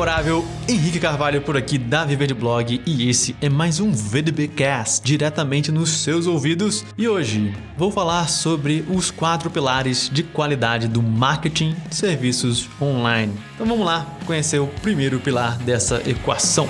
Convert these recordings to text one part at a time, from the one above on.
memorável, Henrique Carvalho por aqui da Viver de Blog e esse é mais um VDBcast diretamente nos seus ouvidos. E hoje vou falar sobre os quatro pilares de qualidade do marketing de serviços online. Então vamos lá conhecer o primeiro pilar dessa equação.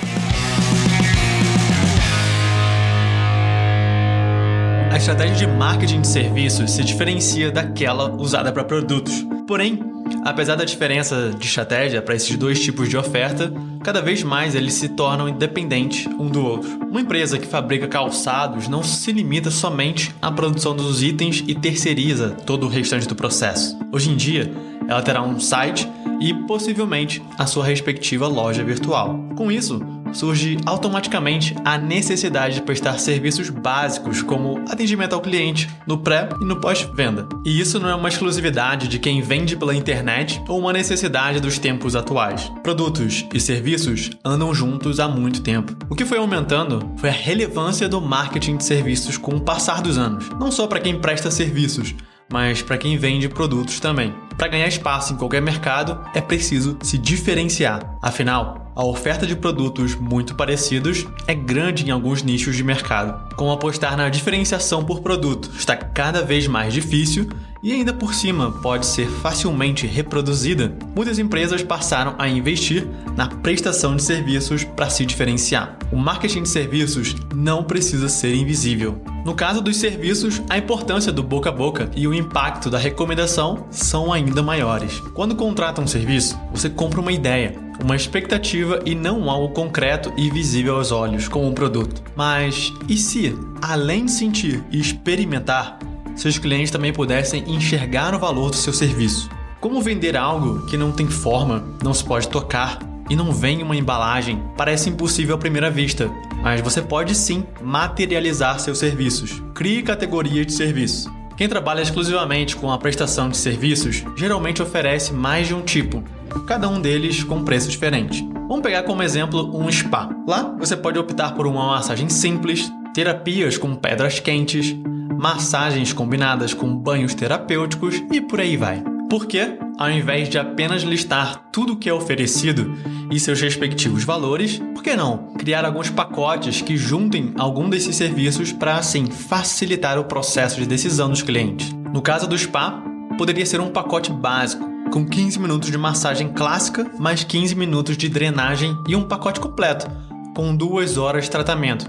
A estratégia de marketing de serviços se diferencia daquela usada para produtos. Porém, Apesar da diferença de estratégia para esses dois tipos de oferta, cada vez mais eles se tornam independentes um do outro. Uma empresa que fabrica calçados não se limita somente à produção dos itens e terceiriza todo o restante do processo. Hoje em dia, ela terá um site e possivelmente a sua respectiva loja virtual. Com isso, surge automaticamente a necessidade de prestar serviços básicos como atendimento ao cliente no pré e no pós-venda. E isso não é uma exclusividade de quem vende pela internet ou uma necessidade dos tempos atuais. Produtos e serviços andam juntos há muito tempo. O que foi aumentando foi a relevância do marketing de serviços com o passar dos anos, não só para quem presta serviços, mas para quem vende produtos também. Para ganhar espaço em qualquer mercado, é preciso se diferenciar. Afinal, a oferta de produtos muito parecidos é grande em alguns nichos de mercado. Como apostar na diferenciação por produto está cada vez mais difícil e ainda por cima pode ser facilmente reproduzida, muitas empresas passaram a investir na prestação de serviços para se diferenciar. O marketing de serviços não precisa ser invisível. No caso dos serviços, a importância do boca a boca e o impacto da recomendação são ainda maiores. Quando contrata um serviço, você compra uma ideia, uma expectativa e não algo concreto e visível aos olhos, como um produto. Mas e se, além de sentir e experimentar, seus clientes também pudessem enxergar o valor do seu serviço? Como vender algo que não tem forma, não se pode tocar e não vem em uma embalagem parece impossível à primeira vista, mas você pode sim materializar seus serviços. Crie categorias de serviço. Quem trabalha exclusivamente com a prestação de serviços geralmente oferece mais de um tipo, cada um deles com preço diferente. Vamos pegar como exemplo um spa. Lá você pode optar por uma massagem simples, terapias com pedras quentes, massagens combinadas com banhos terapêuticos e por aí vai. Porque, ao invés de apenas listar tudo o que é oferecido e seus respectivos valores, por que não criar alguns pacotes que juntem algum desses serviços para assim facilitar o processo de decisão dos clientes? No caso do spa, poderia ser um pacote básico, com 15 minutos de massagem clássica, mais 15 minutos de drenagem e um pacote completo, com duas horas de tratamento,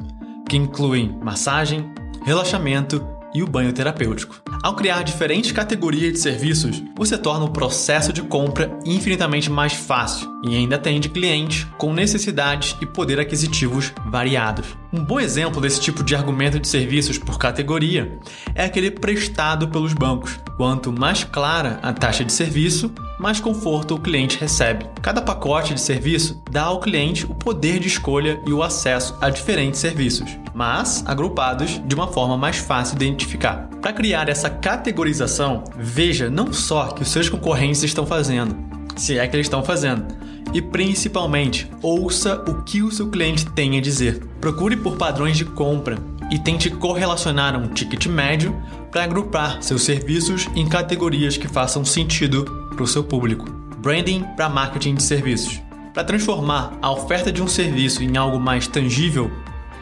que incluem massagem, relaxamento e o banho terapêutico. Ao criar diferentes categorias de serviços, você torna o processo de compra infinitamente mais fácil e ainda atende clientes com necessidades e poder aquisitivos variados. Um bom exemplo desse tipo de argumento de serviços por categoria é aquele prestado pelos bancos. Quanto mais clara a taxa de serviço, mais conforto o cliente recebe. Cada pacote de serviço dá ao cliente o poder de escolha e o acesso a diferentes serviços, mas agrupados de uma forma mais fácil de identificar. Para criar essa categorização, veja não só que os seus concorrentes estão fazendo, se é que eles estão fazendo, e principalmente ouça o que o seu cliente tem a dizer. Procure por padrões de compra e tente correlacionar um ticket médio para agrupar seus serviços em categorias que façam sentido para o seu público. Branding para marketing de serviços. Para transformar a oferta de um serviço em algo mais tangível,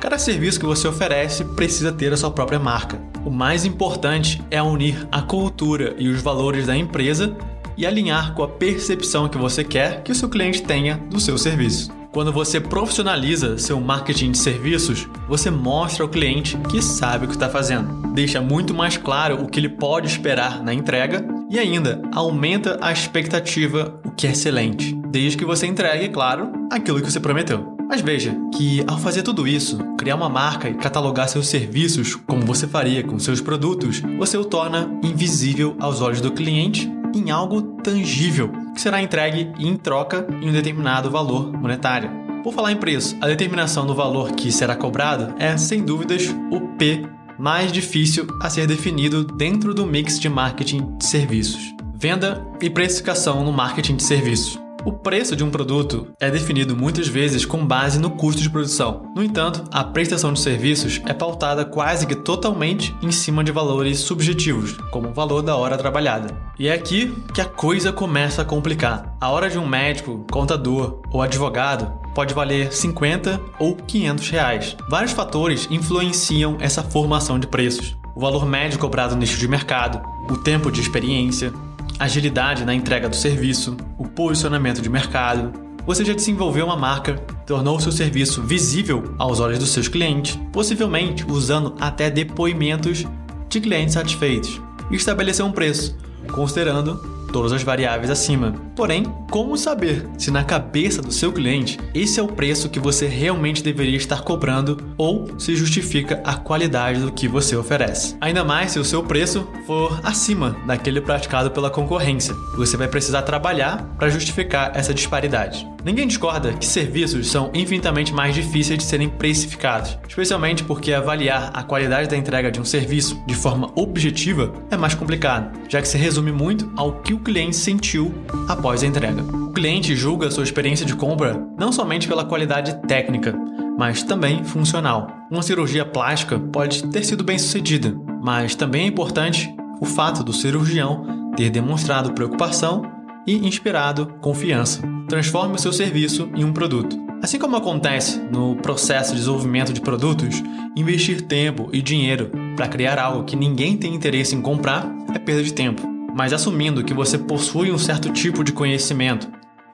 cada serviço que você oferece precisa ter a sua própria marca. O mais importante é unir a cultura e os valores da empresa e alinhar com a percepção que você quer que o seu cliente tenha do seu serviço. Quando você profissionaliza seu marketing de serviços, você mostra ao cliente que sabe o que está fazendo. Deixa muito mais claro o que ele pode esperar na entrega e ainda aumenta a expectativa, o que é excelente, desde que você entregue, claro, aquilo que você prometeu. Mas veja que ao fazer tudo isso, criar uma marca e catalogar seus serviços como você faria com seus produtos, você o torna invisível aos olhos do cliente em algo tangível, que será entregue em troca em um determinado valor monetário. Por falar em preço, a determinação do valor que será cobrado é, sem dúvidas, o P mais difícil a ser definido dentro do mix de marketing de serviços. Venda e precificação no marketing de serviços. O preço de um produto é definido muitas vezes com base no custo de produção. No entanto, a prestação de serviços é pautada quase que totalmente em cima de valores subjetivos, como o valor da hora trabalhada. E é aqui que a coisa começa a complicar. A hora de um médico, contador ou advogado pode valer 50 ou 500 reais. Vários fatores influenciam essa formação de preços. O valor médio cobrado no nicho de mercado, o tempo de experiência, agilidade na entrega do serviço, o posicionamento de mercado. Você já desenvolveu uma marca, tornou seu serviço visível aos olhos dos seus clientes, possivelmente usando até depoimentos de clientes satisfeitos, e estabeleceu um preço, considerando todas as variáveis acima. Porém, como saber se na cabeça do seu cliente esse é o preço que você realmente deveria estar cobrando ou se justifica a qualidade do que você oferece? Ainda mais se o seu preço for acima daquele praticado pela concorrência. Você vai precisar trabalhar para justificar essa disparidade. Ninguém discorda que serviços são infinitamente mais difíceis de serem precificados, especialmente porque avaliar a qualidade da entrega de um serviço de forma objetiva é mais complicado, já que se resume muito ao que o cliente sentiu após a entrega. O cliente julga sua experiência de compra não somente pela qualidade técnica, mas também funcional. Uma cirurgia plástica pode ter sido bem sucedida, mas também é importante o fato do cirurgião ter demonstrado preocupação e inspirado confiança. Transforme o seu serviço em um produto. Assim como acontece no processo de desenvolvimento de produtos, investir tempo e dinheiro para criar algo que ninguém tem interesse em comprar é perda de tempo. Mas assumindo que você possui um certo tipo de conhecimento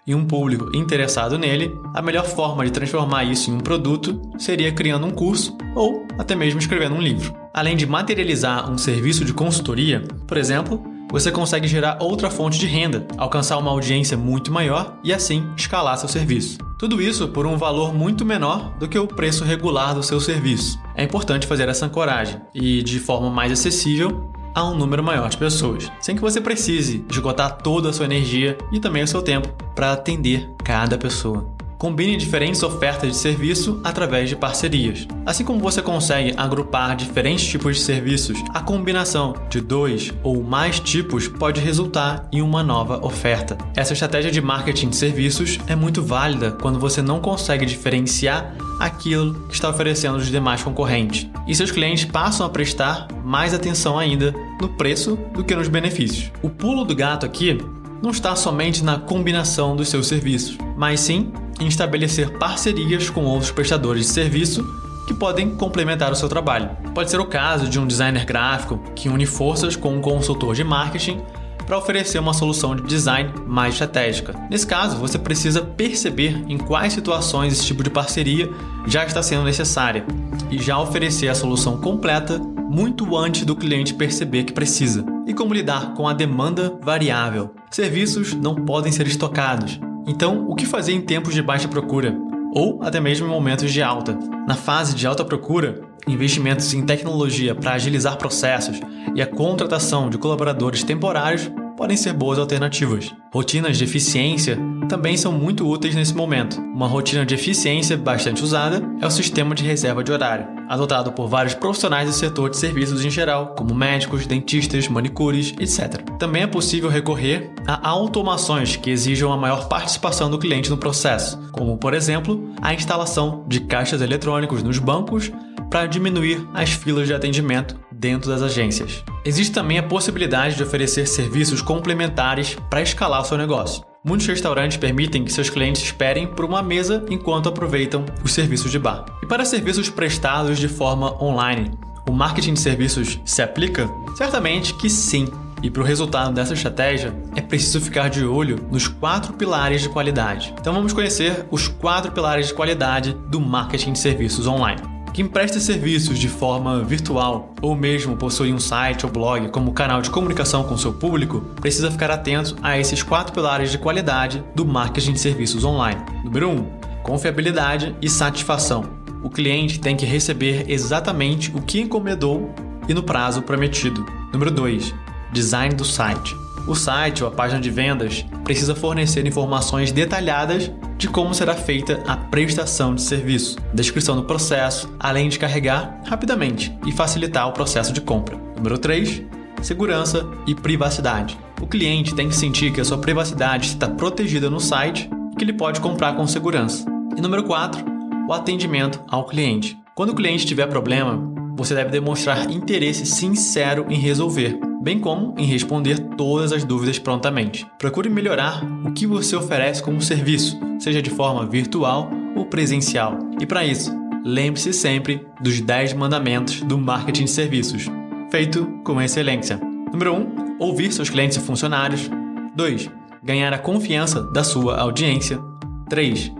e um público interessado nele, a melhor forma de transformar isso em um produto seria criando um curso ou até mesmo escrevendo um livro. Além de materializar um serviço de consultoria, por exemplo, você consegue gerar outra fonte de renda, alcançar uma audiência muito maior e assim escalar seu serviço. Tudo isso por um valor muito menor do que o preço regular do seu serviço. É importante fazer essa ancoragem e, de forma mais acessível, a um número maior de pessoas, sem que você precise esgotar toda a sua energia e também o seu tempo para atender cada pessoa. Combine diferentes ofertas de serviço através de parcerias. Assim como você consegue agrupar diferentes tipos de serviços, a combinação de dois ou mais tipos pode resultar em uma nova oferta. Essa estratégia de marketing de serviços é muito válida quando você não consegue diferenciar aquilo que está oferecendo os demais concorrentes. E seus clientes passam a prestar mais atenção ainda no preço do que nos benefícios. O pulo do gato aqui não está somente na combinação dos seus serviços, mas sim em estabelecer parcerias com outros prestadores de serviço que podem complementar o seu trabalho. Pode ser o caso de um designer gráfico que une forças com um consultor de marketing para oferecer uma solução de design mais estratégica. Nesse caso, você precisa perceber em quais situações esse tipo de parceria já está sendo necessária e já oferecer a solução completa muito antes do cliente perceber que precisa. E como lidar com a demanda variável? Serviços não podem ser estocados. Então, o que fazer em tempos de baixa procura? Ou até mesmo em momentos de alta? Na fase de alta procura, investimentos em tecnologia para agilizar processos e a contratação de colaboradores temporários podem ser boas alternativas. Rotinas de eficiência também são muito úteis nesse momento. Uma rotina de eficiência bastante usada é o sistema de reserva de horário, adotado por vários profissionais do setor de serviços em geral, como médicos, dentistas, manicures, etc. Também é possível recorrer a automações que exijam a maior participação do cliente no processo, como, por exemplo, a instalação de caixas eletrônicos nos bancos para diminuir as filas de atendimento dentro das agências. Existe também a possibilidade de oferecer serviços complementares para escalar o seu negócio. Muitos restaurantes permitem que seus clientes esperem por uma mesa enquanto aproveitam os serviços de bar. E para serviços prestados de forma online, o marketing de serviços se aplica? Certamente que sim. E para o resultado dessa estratégia, é preciso ficar de olho nos quatro pilares de qualidade. Então vamos conhecer os quatro pilares de qualidade do marketing de serviços online. Quem presta serviços de forma virtual ou mesmo possui um site ou blog como canal de comunicação com seu público precisa ficar atento a esses quatro pilares de qualidade do marketing de serviços online. Número 1. Um, confiabilidade e satisfação. O cliente tem que receber exatamente o que encomendou e no prazo prometido. Número 2. Design do site. O site ou a página de vendas precisa fornecer informações detalhadas de como será feita a prestação de serviço, descrição do processo, além de carregar rapidamente e facilitar o processo de compra. Número 3. Segurança e privacidade. O cliente tem que sentir que a sua privacidade está protegida no site e que ele pode comprar com segurança. E número 4, o atendimento ao cliente. Quando o cliente tiver problema, você deve demonstrar interesse sincero em resolver, bem como em responder todas as dúvidas prontamente. Procure melhorar o que você oferece como serviço, seja de forma virtual ou presencial. E para isso, lembre-se sempre dos 10 mandamentos do marketing de serviços, feito com excelência. Número 1. Um, ouvir seus clientes e funcionários. 2. Ganhar a confiança da sua audiência. 3.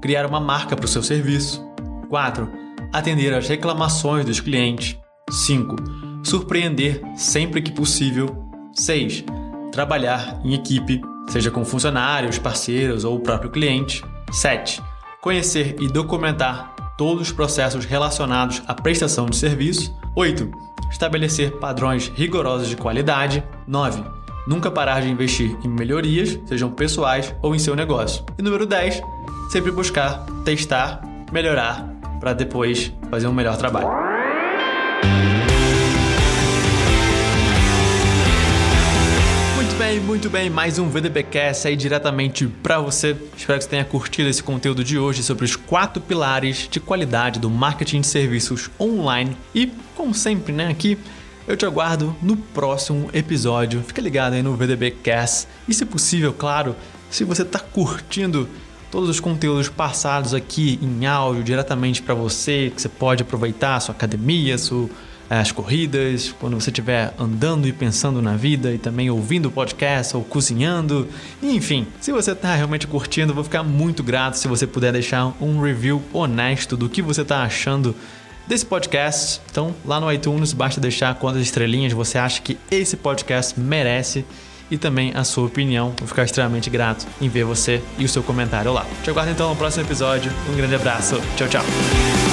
Criar uma marca para o seu serviço. 4. Atender às reclamações dos clientes. 5. Surpreender sempre que possível. 6. Trabalhar em equipe, seja com funcionários, parceiros ou o próprio cliente. 7. Conhecer e documentar todos os processos relacionados à prestação de serviço. 8. Estabelecer padrões rigorosos de qualidade. 9. Nunca parar de investir em melhorias, sejam pessoais ou em seu negócio. E número 10. Sempre buscar testar, melhorar, para depois fazer um melhor trabalho. Muito bem. Mais um VDPcast aí diretamente para você. Espero que você tenha curtido esse conteúdo de hoje sobre os quatro pilares de qualidade do marketing de serviços online. E, como sempre, né, aqui eu te aguardo no próximo episódio. Fica ligado aí no VDBcast. E, se possível, claro, se você está curtindo todos os conteúdos passados aqui em áudio diretamente para você, que você pode aproveitar sua academia, sua as corridas, quando você estiver andando e pensando na vida e também ouvindo o podcast ou cozinhando. Enfim, se você está realmente curtindo, vou ficar muito grato se você puder deixar um review honesto do que você está achando desse podcast. Então, lá no iTunes, basta deixar quantas estrelinhas você acha que esse podcast merece e também a sua opinião. Vou ficar extremamente grato em ver você e o seu comentário lá. Te aguardo então no próximo episódio. Um grande abraço. Tchau, tchau.